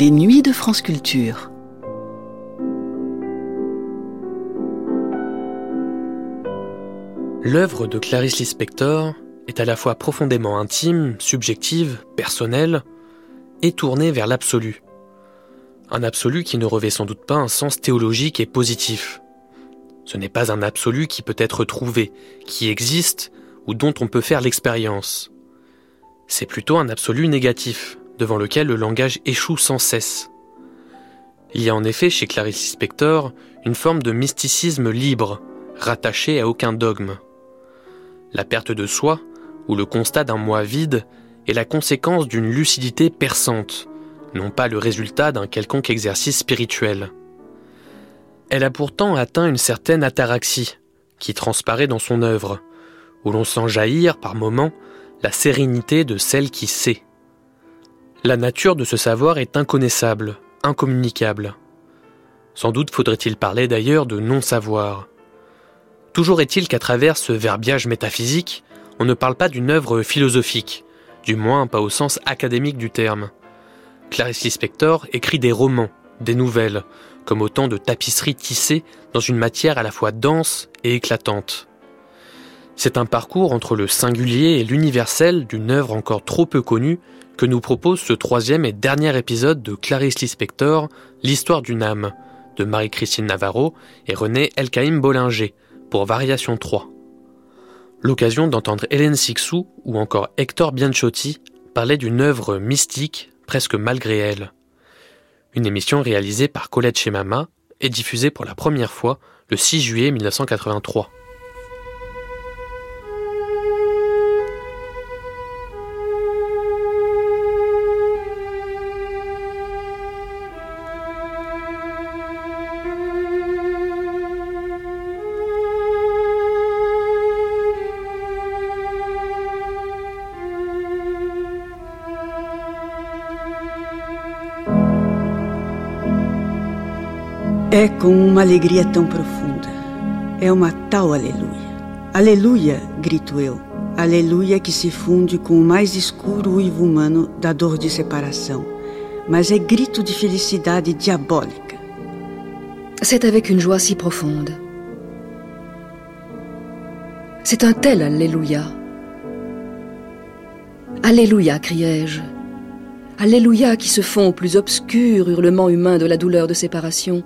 Les nuits de France Culture. L'œuvre de Clarice Lispector est à la fois profondément intime, subjective, personnelle, et tournée vers l'absolu. Un absolu qui ne revêt sans doute pas un sens théologique et positif. Ce n'est pas un absolu qui peut être trouvé, qui existe ou dont on peut faire l'expérience. C'est plutôt un absolu négatif, devant lequel le langage échoue sans cesse. Il y a en effet chez Clarice Lispector une forme de mysticisme libre, rattaché à aucun dogme. La perte de soi, ou le constat d'un moi vide, est la conséquence d'une lucidité perçante, non pas le résultat d'un quelconque exercice spirituel. Elle a pourtant atteint une certaine ataraxie, qui transparaît dans son œuvre, où l'on sent jaillir par moments la sérénité de celle qui sait. La nature de ce savoir est inconnaissable, incommunicable. Sans doute faudrait-il parler d'ailleurs de non-savoir. Toujours est-il qu'à travers ce verbiage métaphysique, on ne parle pas d'une œuvre philosophique, du moins pas au sens académique du terme. Clarice Lispector écrit des romans, des nouvelles, comme autant de tapisseries tissées dans une matière à la fois dense et éclatante. C'est un parcours entre le singulier et l'universel d'une œuvre encore trop peu connue que nous propose ce troisième et dernier épisode de Clarice Lispector, L'histoire d'une âme, de Marie-Christine Navarro et René Elkaïm Bollinger, pour Variation 3. L'occasion d'entendre Hélène Sixou ou encore Hector Bianchotti parler d'une œuvre mystique presque malgré elle. Une émission réalisée par Colette Chemama et diffusée pour la première fois le 6 juillet 1983. É com uma alegria tão profunda. É uma tal aleluia. Aleluia, grito eu. Aleluia que se funde com o mais escuro uivo humano da dor de separação. Mas é grito de felicidade diabólica. C'est avec une joie si profonde. C'est un tel Alléluia. Alléluia, criai-je. Alléluia qui se fond au plus obscur hurlement humain de la douleur de séparation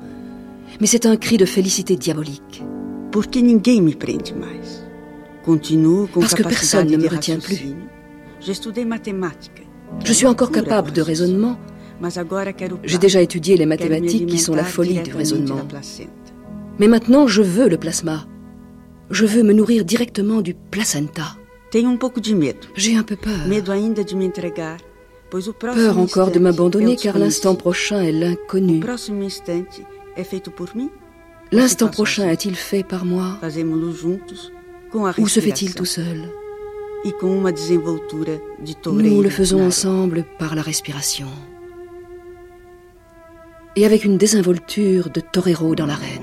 mais c'est un cri de félicité diabolique. Parce que personne ne me retient plus. Je suis encore capable de raisonnement. J'ai déjà étudié les mathématiques qui sont la folie du raisonnement. Mais maintenant, je veux le plasma. Je veux me nourrir directement du placenta. J'ai un peu peur. Peur encore de m'abandonner car l'instant prochain est l'inconnu. L'instant prochain est-il fait par moi ou se fait-il tout seul Nous le faisons ensemble par la respiration. Et avec une désinvolture de torero dans l'arène.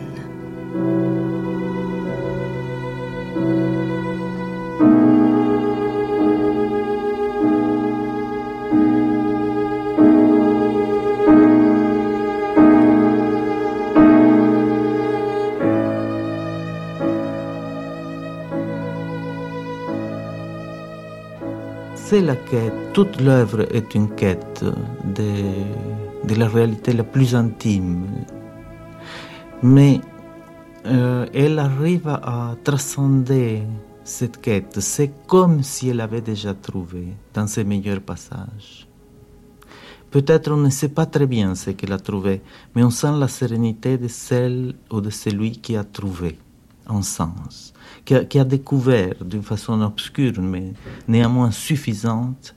C'est la quête, toute l'œuvre est une quête de, la réalité la plus intime. Mais euh, elle arrive à transcender cette quête. C'est comme si elle avait déjà trouvé dans ses meilleurs passages. Peut-être on ne sait pas très bien ce qu'elle a trouvé, mais on sent la sérénité de celle ou de celui qui a trouvé sens qui a, découvert d'une façon obscure, mais néanmoins suffisante,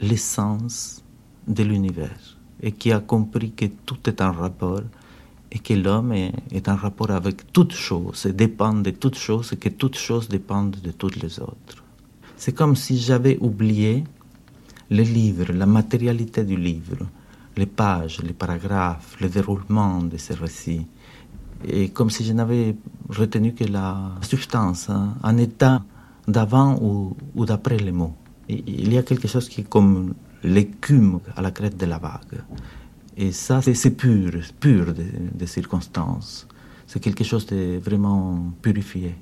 l'essence de l'univers et qui a compris que tout est en rapport et que l'homme est, est, en rapport avec toutes choses et dépend de toutes choses et que toutes choses dépendent de toutes les autres. C'est comme si j'avais oublié le livre, la matérialité du livre, les pages, les paragraphes, le déroulement de ces récits et comme si je n'avais retenu que la substance, hein, un état d'avant ou, d'après les mots. il y a quelque chose qui est comme l'écume à la crête de la vague. Et ça, c'est pur, pur des circonstances. C'est quelque chose de vraiment purifié.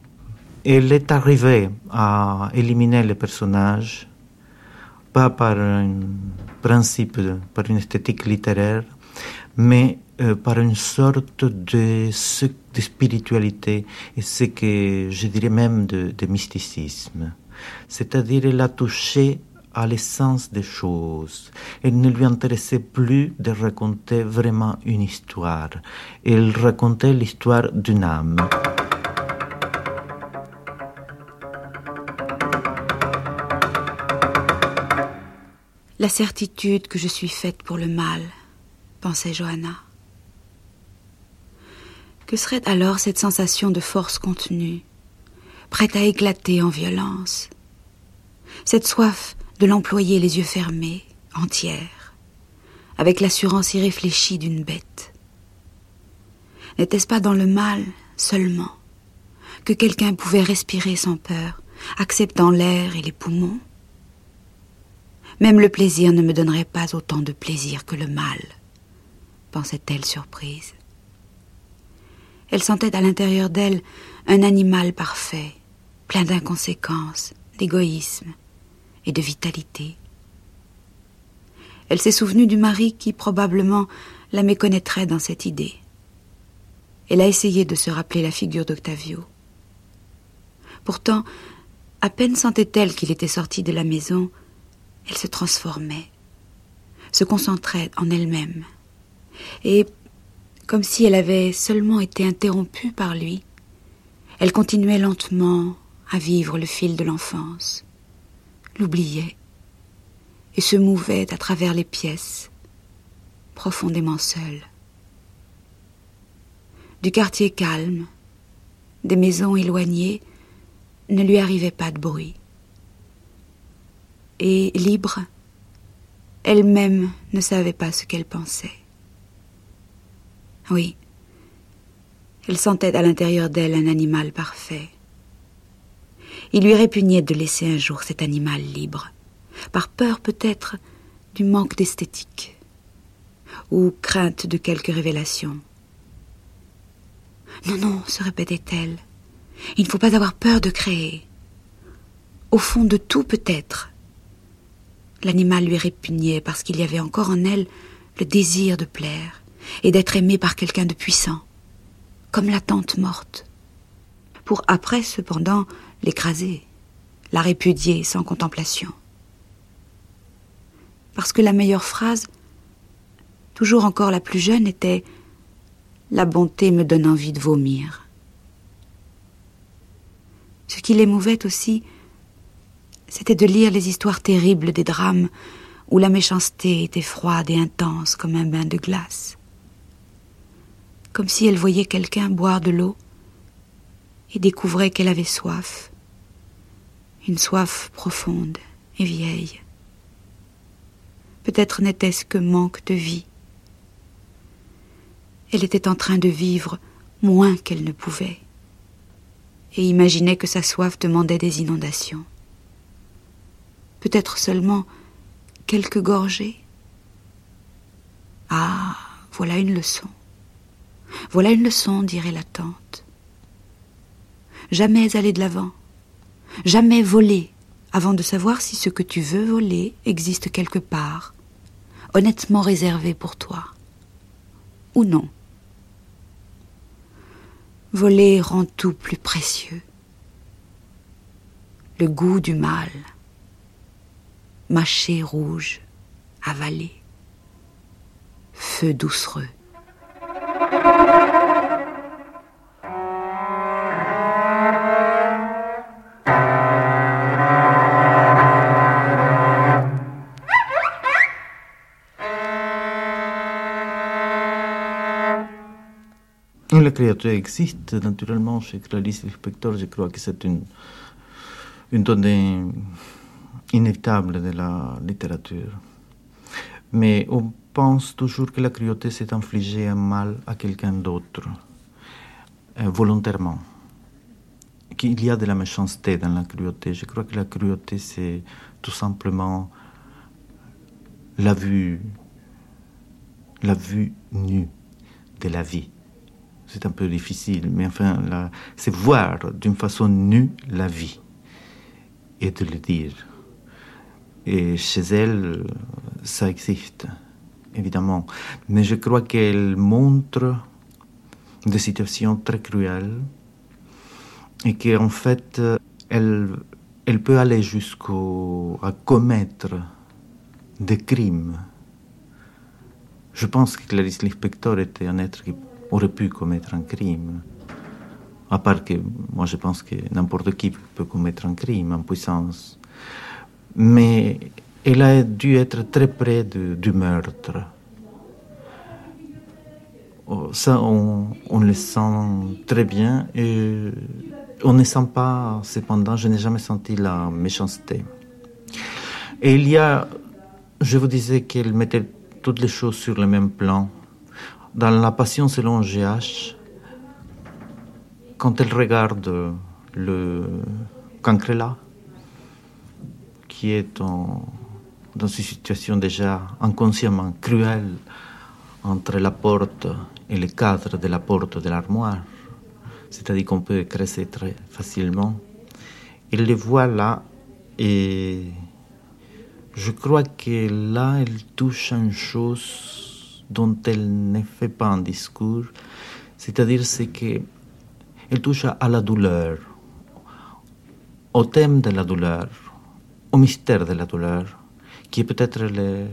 Elle est arrivée à éliminer les personnages, pas par un principe, par une esthétique littéraire, mais euh, par une sorte de, spiritualité et ce que je dirais même de mysticisme. C'est-à-dire, elle a touché à l'essence des choses. Elle ne lui intéressait plus de raconter vraiment une histoire. Elle racontait l'histoire d'une âme. La certitude que je suis faite pour le mal, pensait Johanna. Que serait alors cette sensation de force contenue, prête à éclater en violence? Cette soif de l'employer les yeux fermés, entière, avec l'assurance irréfléchie d'une bête? N'était-ce pas dans le mal seulement que quelqu'un pouvait respirer sans peur, acceptant l'air et les poumons? Même le plaisir ne me donnerait pas autant de plaisir que le mal, pensait-elle surprise. Elle sentait à l'intérieur d'elle un animal parfait, plein d'inconséquences, d'égoïsme, et de vitalité. Elle s'est souvenue du mari qui probablement la méconnaîtrait dans cette idée. Elle a essayé de se rappeler la figure d'Octavio. Pourtant, à peine sentait-elle qu'il était sorti de la maison, elle se transformait, se concentrait en elle-même. Et, comme si elle avait seulement été interrompue par lui, elle continuait lentement à vivre le fil de l'enfance l'oubliait et se mouvait à travers les pièces, profondément seule. Du quartier calme, des maisons éloignées, ne lui arrivait pas de bruit. Et libre, elle-même ne savait pas ce qu'elle pensait. Oui, elle sentait à l'intérieur d'elle un animal parfait, il lui répugnait de laisser un jour cet animal libre, par peur peut-être du manque d'esthétique, ou crainte de quelque révélation. Non, non, se répétait-elle, il ne faut pas avoir peur de créer. Au fond de tout peut-être. L'animal lui répugnait parce qu'il y avait encore en elle le désir de plaire et d'être aimée par quelqu'un de puissant, comme la tante morte. Pour après, cependant, l'écraser, la répudier sans contemplation. Parce que la meilleure phrase, toujours encore la plus jeune, était La bonté me donne envie de vomir. Ce qui l'émouvait aussi, c'était de lire les histoires terribles des drames où la méchanceté était froide et intense comme un bain de glace. Comme si elle voyait quelqu'un boire de l'eau et découvrait qu'elle avait soif, une soif profonde et vieille. Peut-être n'était-ce que manque de vie. Elle était en train de vivre moins qu'elle ne pouvait, et imaginait que sa soif demandait des inondations. Peut-être seulement quelques gorgées. Ah, voilà une leçon. Voilà une leçon, dirait la tante. Jamais aller de l'avant, Jamais voler avant de savoir si ce que tu veux voler existe quelque part, honnêtement réservé pour toi, ou non. Voler rend tout plus précieux. Le goût du mal, mâché rouge, avalé, feu doucereux. La créature existe naturellement chez Clarice Lispector. Je crois que c'est une, une donnée inévitable de la littérature. Mais on pense toujours que la cruauté s'est infligée un mal à quelqu'un d'autre, euh, volontairement. Qu'il y a de la méchanceté dans la cruauté. Je crois que la cruauté, c'est tout simplement la vue, la vue nue de la vie. C'est un peu difficile, mais enfin, c'est voir d'une façon nue la vie et de le dire. Et chez elle, ça existe, évidemment. Mais je crois qu'elle montre des situations très cruelles et qu'en fait, elle, elle peut aller jusqu'à commettre des crimes. Je pense que Clarice Lispector était un être qui aurait pu commettre un crime. À part que moi je pense que n'importe qui peut commettre un crime en puissance. Mais elle a dû être très près du meurtre. Oh, ça, on, on, le sent très bien et on ne sent pas, cependant, je n'ai jamais senti la méchanceté. Et il y a, je vous disais qu'elle mettait toutes les choses sur le même plan. Dans La Passion selon GH, quand elle regarde le Cancrela, qui est dans une situation déjà inconsciemment cruelle entre la porte et le cadre de la porte de l'armoire, c'est-à-dire qu'on peut écraser très facilement. Il les voit là et je crois que là, elle touche une chose dont elle ne fait pas un discours, c'est-à-dire c'est que elle touche à la douleur, au thème de la douleur, au mystère de la douleur, qui est peut-être le,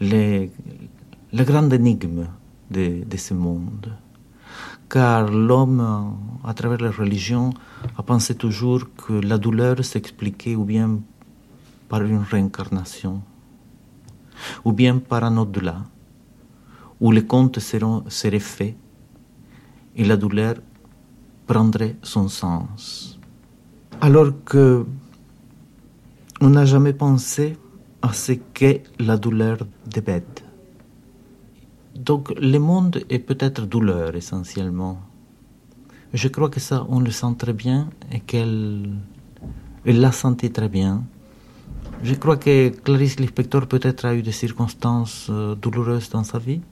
le, le, grand énigme de, de ce monde. Car l'homme, à travers la religion, a pensé toujours que la douleur s'expliquait ou bien par une réincarnation, ou bien par un au-delà, où les comptes seront, seraient faits et la douleur prendrait son sens. Alors que on n'a jamais pensé à ce qu'est la douleur des bêtes. Donc le monde est peut-être douleur essentiellement. Je crois que ça, on le sent très bien et qu'elle l'a senti très bien. Je crois que Clarice Lispector peut-être a eu des circonstances euh, douloureuses dans sa vie,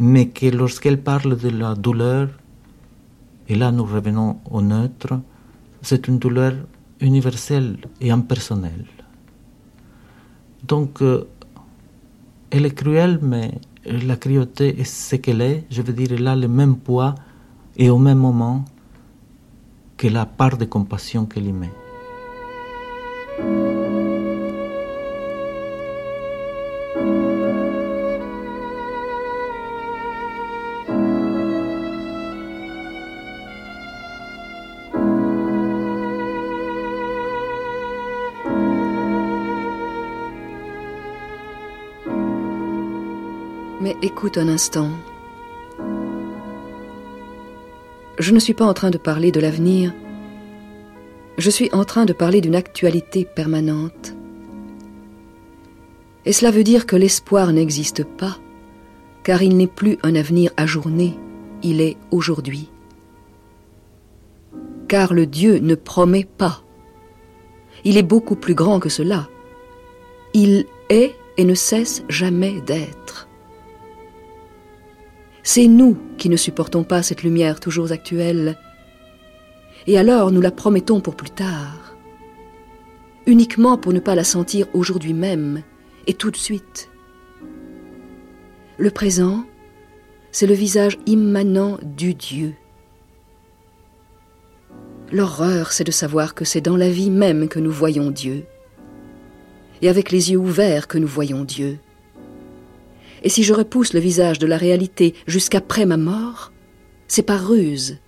mais que lorsqu'elle parle de la douleur, et là nous revenons au neutre, c'est une douleur universelle et impersonnelle. Donc, euh, elle est cruelle, mais la cruauté est ce qu'elle est, je veux dire, elle a le même poids et au même moment que la part de compassion qu'elle y met. Écoute un instant. Je ne suis pas en train de parler de l'avenir. Je suis en train de parler d'une actualité permanente. Et cela veut dire que l'espoir n'existe pas, car il n'est plus un avenir ajourné, il est aujourd'hui. Car le Dieu ne promet pas. Il est beaucoup plus grand que cela. Il est et ne cesse jamais d'être. C'est nous qui ne supportons pas cette lumière toujours actuelle. Et alors nous la promettons pour plus tard, uniquement pour ne pas la sentir aujourd'hui même et tout de suite. Le présent, c'est le visage immanent du Dieu. L'horreur, c'est de savoir que c'est dans la vie même que nous voyons Dieu, et avec les yeux ouverts que nous voyons Dieu. Et si je repousse le visage de la réalité jusqu'après ma mort, c'est par ruse.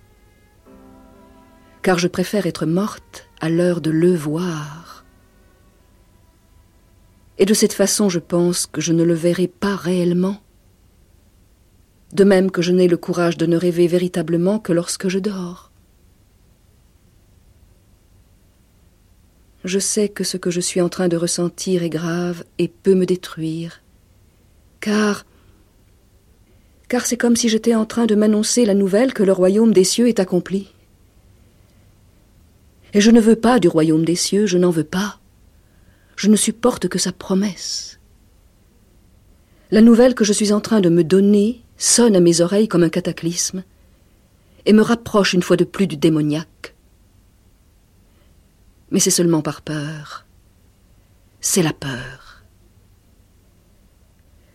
Car je préfère être morte à l'heure de le voir. Et de cette façon, je pense que je ne le verrai pas réellement. De même que je n'ai le courage de ne rêver véritablement que lorsque je dors. Je sais que ce que je suis en train de ressentir est grave et peut me détruire car car c'est comme si j'étais en train de m'annoncer la nouvelle que le royaume des cieux est accompli. Et je ne veux pas du royaume des cieux, je n'en veux pas. Je ne supporte que sa promesse. La nouvelle que je suis en train de me donner sonne à mes oreilles comme un cataclysme et me rapproche une fois de plus du démoniaque. Mais c'est seulement par peur. C'est la peur.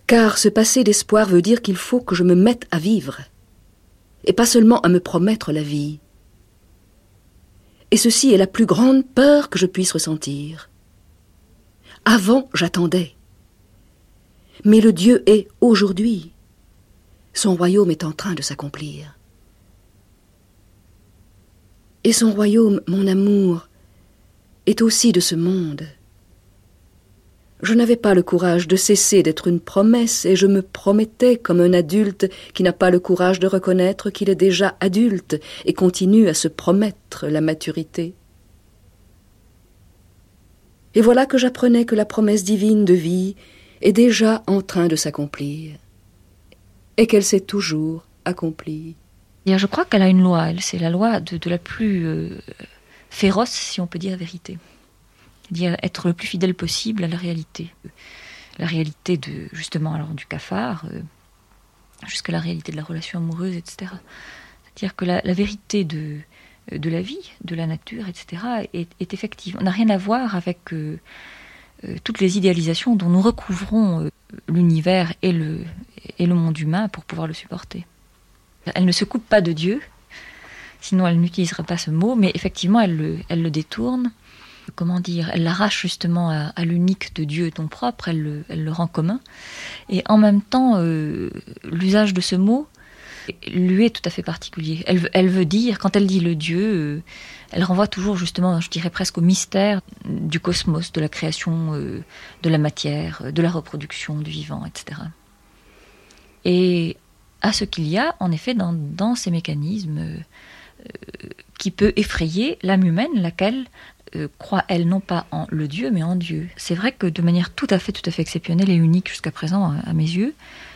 Car ce passé d'espoir veut dire qu'il faut que je me mette à vivre, et pas seulement à me promettre la vie. Et ceci est la plus grande peur que je puisse ressentir. Avant, j'attendais. Mais le Dieu est aujourd'hui. Son royaume est en train de s'accomplir. Et son royaume, mon amour, est aussi de ce monde. Je n'avais pas le courage de cesser d'être une promesse, et je me promettais comme un adulte qui n'a pas le courage de reconnaître qu'il est déjà adulte et continue à se promettre la maturité. Et voilà que j'apprenais que la promesse divine de vie est déjà en train de s'accomplir, et qu'elle s'est toujours accomplie. Je crois qu'elle a une loi, elle, c'est la loi de, la plus euh, féroce, si on peut dire vérité. Dire être le plus fidèle possible à la réalité. La réalité de, justement, alors du cafard, euh, jusqu'à la réalité de la relation amoureuse, etc. C'est-à-dire que la, vérité de, de la vie, de la nature, etc., est, effective. On n'a rien à voir avec euh, toutes les idéalisations dont nous recouvrons l'univers et le, et le monde humain pour pouvoir le supporter. Elle ne se coupe pas de Dieu, sinon elle n'utiliserait pas ce mot, mais effectivement elle le, elle le détourne. Comment dire Elle l'arrache justement à, l'unique de Dieu, ton propre, elle le, rend commun. Et en même temps, euh, l'usage de ce mot lui est tout à fait particulier. Elle, veut dire, quand elle dit le Dieu, euh, elle renvoie toujours justement, je dirais presque au mystère du cosmos, de la création euh, de la matière, de la reproduction du vivant, etc. Et à ce qu'il y a en effet dans, ces mécanismes qui peut effrayer l'âme humaine, laquelle euh, croit elle non pas en le Dieu mais en Dieu. C'est vrai que de manière tout à fait tout à fait exceptionnelle et unique jusqu'à présent à, mes yeux,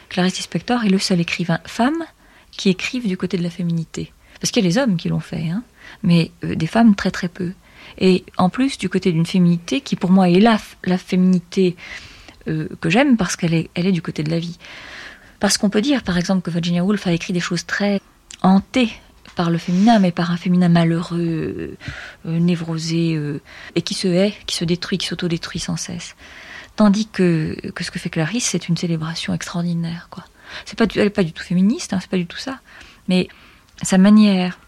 Clarice Lispector est le seul écrivain femme qui écrive du côté de la féminité. Parce qu'il y a les hommes qui l'ont fait, hein, mais euh, des femmes très très peu. Et en plus du côté d'une féminité qui pour moi est la, la féminité que j'aime parce qu'elle est, elle est du côté de la vie. Parce qu'on peut dire, par exemple, que Virginia Woolf a écrit des choses très hantées par le féminin, mais par un féminin malheureux, euh, névrosé, euh, et qui se hait, qui se détruit, qui s'autodétruit sans cesse. Tandis que, que ce que fait Clarisse, c'est une célébration extraordinaire. Quoi. C'est pas, elle n'est pas du tout féministe, hein, c'est pas du tout ça. Mais sa manière,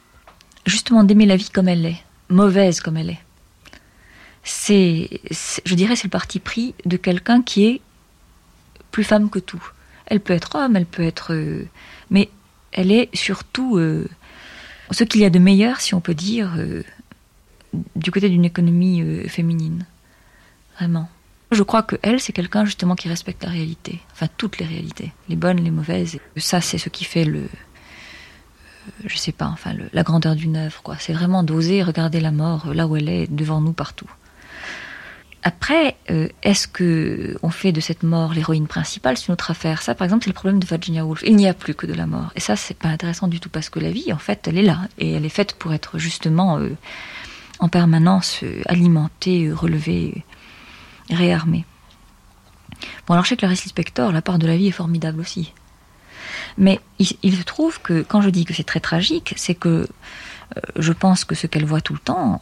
justement, d'aimer la vie comme elle est, mauvaise comme elle est, c'est, je dirais, c'est le parti pris de quelqu'un qui est plus femme que tout. Elle peut être homme, elle peut être... Euh, mais elle est surtout ce qu'il y a de meilleur, si on peut dire, euh, du côté d'une économie féminine. Vraiment. Je crois que elle, c'est quelqu'un justement qui respecte la réalité, enfin toutes les réalités, les bonnes, les mauvaises. Ça, c'est ce qui fait le, je sais pas, enfin la grandeur d'une œuvre, quoi. C'est vraiment d'oser regarder la mort là où elle est, devant nous partout. Après, euh, est-ce que on fait de cette mort l'héroïne principale? C'est une autre affaire. Ça, par exemple, c'est le problème de Virginia Woolf. Il n'y a plus que de la mort. Et ça, c'est pas intéressant du tout parce que la vie, en fait, elle est là et elle est faite pour être justement euh, en permanence euh, alimentée, relevée, réarmée. Bon, alors chez Clarice Lispector, la part de la vie est formidable aussi. Mais il, se trouve que quand je dis que c'est très tragique, c'est que je pense que ce qu'elle voit tout le temps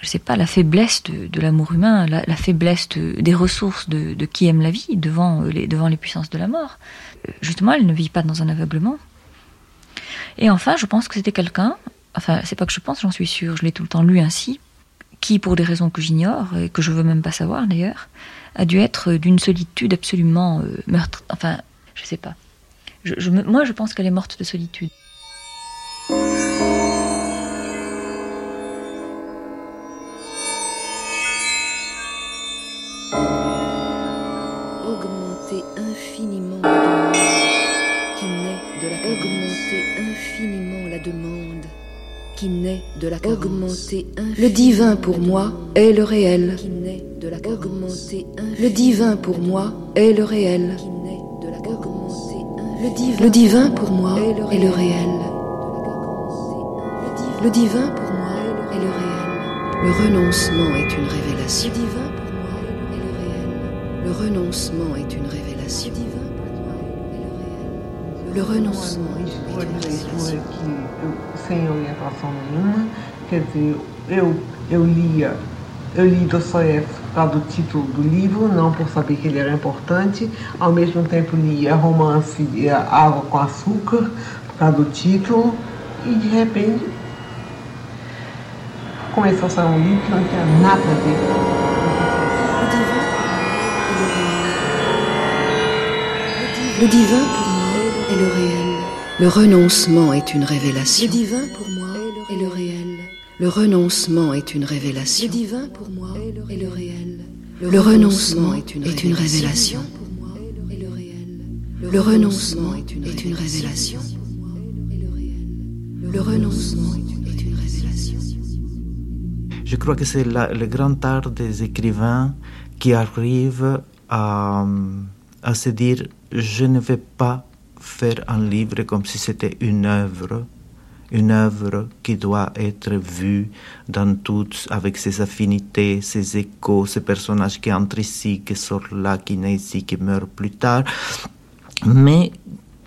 je sais pas, la faiblesse de, l'amour humain, la, faiblesse des ressources de, qui aime la vie devant euh, les, devant les puissances de la mort. Justement, elle ne vit pas dans un aveuglement. Et enfin, je pense que c'était quelqu'un, enfin, c'est pas que je pense, j'en suis sûre, je l'ai tout le temps lu ainsi, qui, pour des raisons que j'ignore et que je veux même pas savoir d'ailleurs, a dû être d'une solitude absolument euh, meurtre. Enfin, je sais pas. moi, je pense qu'elle est morte de solitude. Qui naît de la augmenter Le divin pour moi est le réel. Le divin pour moi est le réel. Le divin pour moi est le réel. Le divin pour moi est le réel. Le est une révélation. Le divin pour moi est le réel. Le renoncement est une révélation. Révélation. Le renoncement est une révélation. sem orientação nenhuma, quer dizer, eu, eu lia, eu li Dostoiévski por causa do título do livro, não por saber que ele era importante, ao mesmo tempo lia romance e Água com Açúcar, por causa do título, e de repente começou a sair um livro que não tinha nada a ver Le divin pour moi est le réel. Le renoncement est une révélation. Le divin pour moi est le réel. Le renoncement est une révélation. Le divin pour moi est le réel. Le renoncement est une révélation. Le renoncement est une révélation. Le renoncement est une révélation. Je crois que c'est le grand art des écrivains qui arrivent à, à se dire je ne vais pas faire un livre comme si c'était une œuvre, une œuvre qui doit être vue dans toutes, avec ses affinités, ses échos, ses personnages qui entrent ici, qui sortent là, qui naissent ici, qui meurent plus tard, mais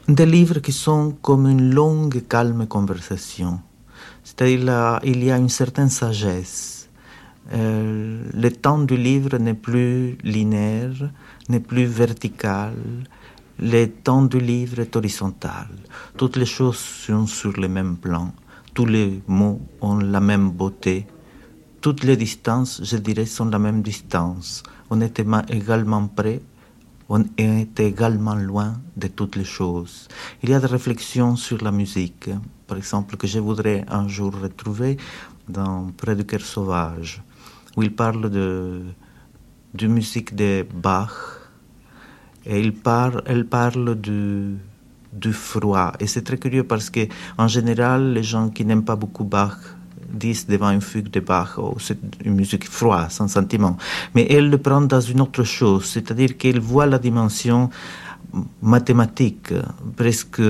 des livres qui sont comme une longue, calme conversation. C'est-à-dire il y a une certaine sagesse. Euh, le temps du livre n'est plus linéaire, n'est plus vertical, le temps du livre est horizontal. Toutes les choses sont sur le même plan. Tous les mots ont la même beauté. Toutes les distances, je dirais, sont la même distance. On est également près, on est également loin de toutes les choses. Il y a des réflexions sur la musique, par exemple, que je voudrais un jour retrouver dans Près du cœur sauvage, où il parle de, de musique de Bach, et il parle, elle parle du, du froid. Et c'est très curieux parce que, en général, les gens qui n'aiment pas beaucoup Bach disent devant une fugue de Bach, oh, c'est une musique froide, sans sentiment. Mais elle le prend dans une autre chose, c'est-à-dire qu'elle voit la dimension mathématique, presque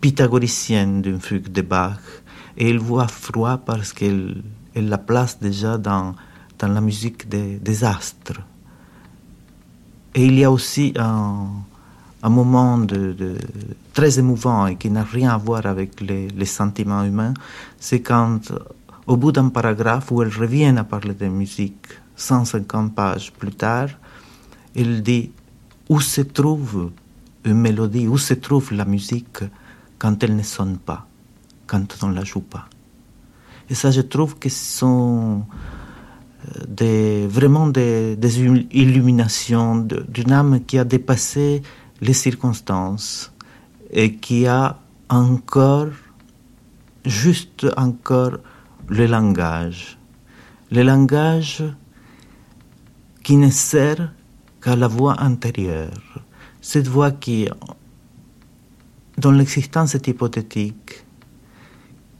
pythagoricienne d'une fugue de Bach. Et elle voit froid parce qu'elle elle la place déjà dans, dans la musique des, astres. Et il y a aussi un, un moment très émouvant et qui n'a rien à voir avec les, les sentiments humains, c'est quand, au bout d'un paragraphe où elle revient à parler de musique, 150 pages plus tard, elle dit où se trouve une mélodie, où se trouve la musique quand elle ne sonne pas, quand on ne la joue pas? Et ça, je trouve que ce sont des, vraiment des, des illuminations d'une âme qui a dépassé les circonstances et qui a encore, juste encore, le langage. Le langage qui ne sert qu'à la voix intérieure. Cette voix qui, dont l'existence est hypothétique,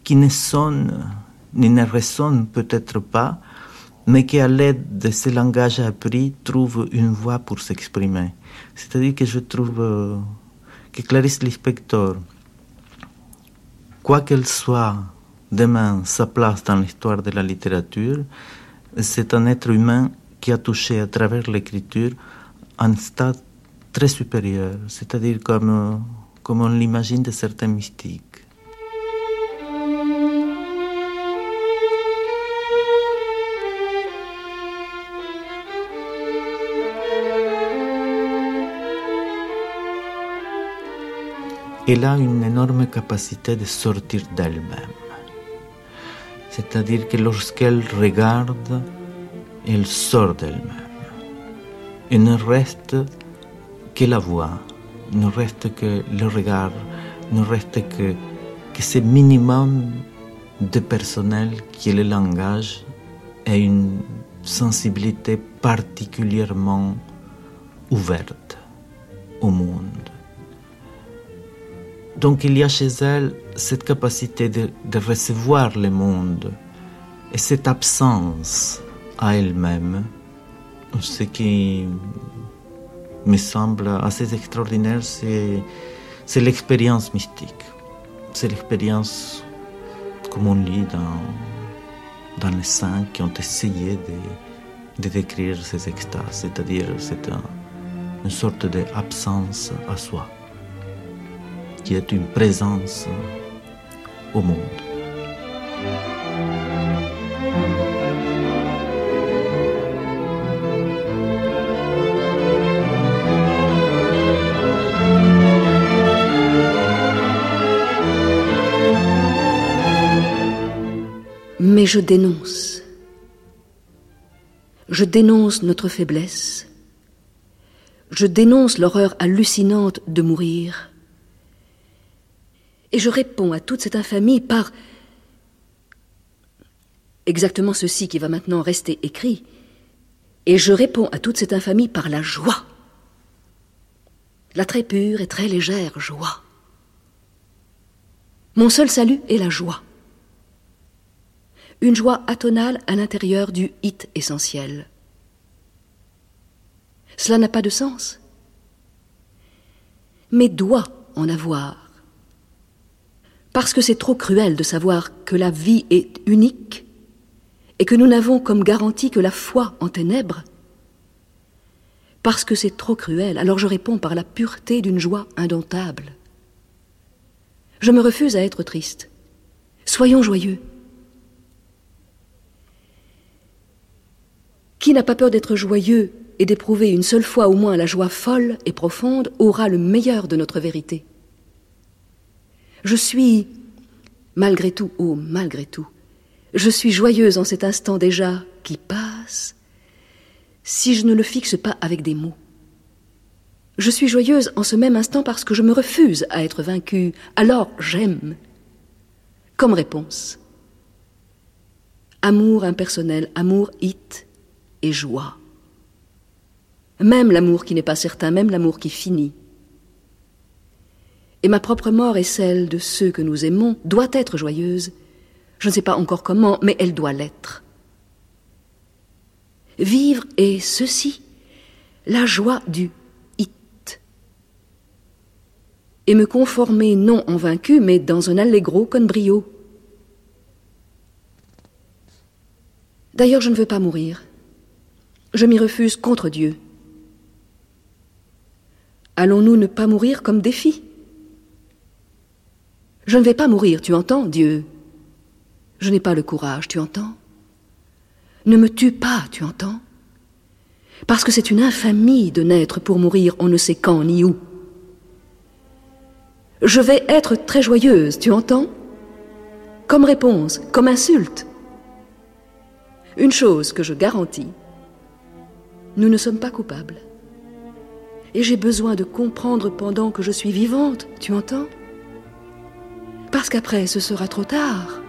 qui ne sonne ne résonne peut-être pas, mais qui, à l'aide de ce langage appris, trouve une voie pour s'exprimer. C'est-à-dire que je trouve euh, que Clarice Lispector, quoi qu'elle soit demain sa place dans l'histoire de la littérature, c'est un être humain qui a touché à travers l'écriture un stade très supérieur, c'est-à-dire comme, euh, comme on l'imagine de certains mystiques. Elle a une énorme capacité de sortir d'elle-même. C'est-à-dire que lorsqu'elle regarde, elle sort d'elle-même. Il ne reste que la voix, ne reste que le regard, ne reste que, que ce minimum de personnel qui est le langage et une sensibilité particulièrement ouverte au monde. Donc il y a chez elle cette capacité de, recevoir le monde et cette absence à elle-même, ce qui me semble assez extraordinaire, c'est, l'expérience mystique. C'est l'expérience comme on lit dans, dans les saints qui ont essayé de, décrire ces extases, c'est-à-dire c'est un, une sorte d'absence à soi, qui est une présence au monde. Mais je dénonce. Je dénonce notre faiblesse. Je dénonce l'horreur hallucinante de mourir. Et je réponds à toute cette infamie par exactement ceci qui va maintenant rester écrit. Et je réponds à toute cette infamie par la joie. La très pure et très légère joie. Mon seul salut est la joie une joie atonale à l'intérieur du hit essentiel. Cela n'a pas de sens, mais doit en avoir. Parce que c'est trop cruel de savoir que la vie est unique et que nous n'avons comme garantie que la foi en ténèbres. Parce que c'est trop cruel, alors je réponds par la pureté d'une joie indomptable. Je me refuse à être triste. Soyons joyeux. Qui n'a pas peur d'être joyeux et d'éprouver une seule fois au moins la joie folle et profonde aura le meilleur de notre vérité. Je suis, malgré tout, oh malgré tout, je suis joyeuse en cet instant déjà qui passe, si je ne le fixe pas avec des mots. Je suis joyeuse en ce même instant parce que je me refuse à être vaincue, alors j'aime. Comme réponse. Amour impersonnel, amour hit, et joie. Même l'amour qui n'est pas certain, même l'amour qui finit. Et ma propre mort et celle de ceux que nous aimons doit être joyeuse. Je ne sais pas encore comment, mais elle doit l'être. Vivre est ceci, la joie du it. Et me conformer non en vaincu, mais dans un allegro con brio. D'ailleurs, je ne veux pas mourir. Je m'y refuse contre Dieu. Allons-nous ne pas mourir comme défi? Je ne vais pas mourir, tu entends, Dieu Je n'ai pas le courage, tu entends Ne me tue pas, tu entends Parce que c'est une infamie de naître pour mourir on ne sait quand ni où. Je vais être très joyeuse, tu entends Comme réponse, comme insulte. Une chose que je garantis, nous ne sommes pas coupables. Et j'ai besoin de comprendre pendant que je suis vivante, tu entends Parce qu'après, ce sera trop tard.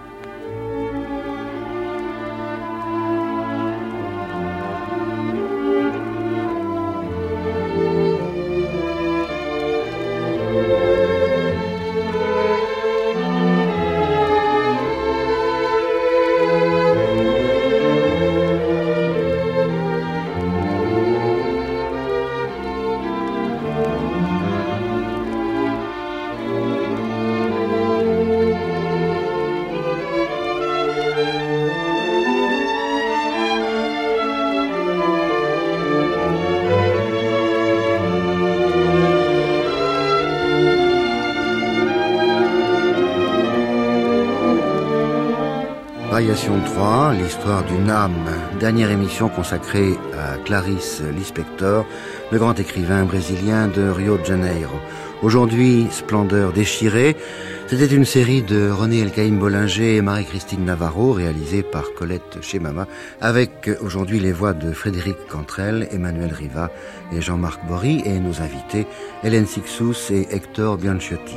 Variation 3, l'histoire d'une âme, dernière émission consacrée à Clarice Lispector, le grand écrivain brésilien de Rio de Janeiro. Aujourd'hui, Splendeur déchirée, c'était une série de René Elkaïm Bollinger et Marie-Christine Navarro, réalisée par Colette Chemama, avec aujourd'hui les voix de Frédéric Cantrel, Emmanuel Riva et Jean-Marc Bory, et nos invités Hélène Sixous et Hector Bianchiotti.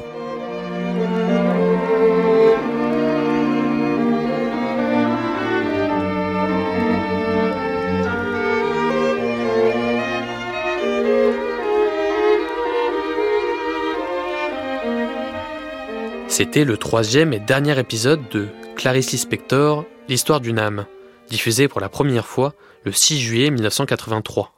C'était le troisième et dernier épisode de Clarice Lispector, l'histoire d'une âme, diffusé pour la première fois le 6 juillet 1983.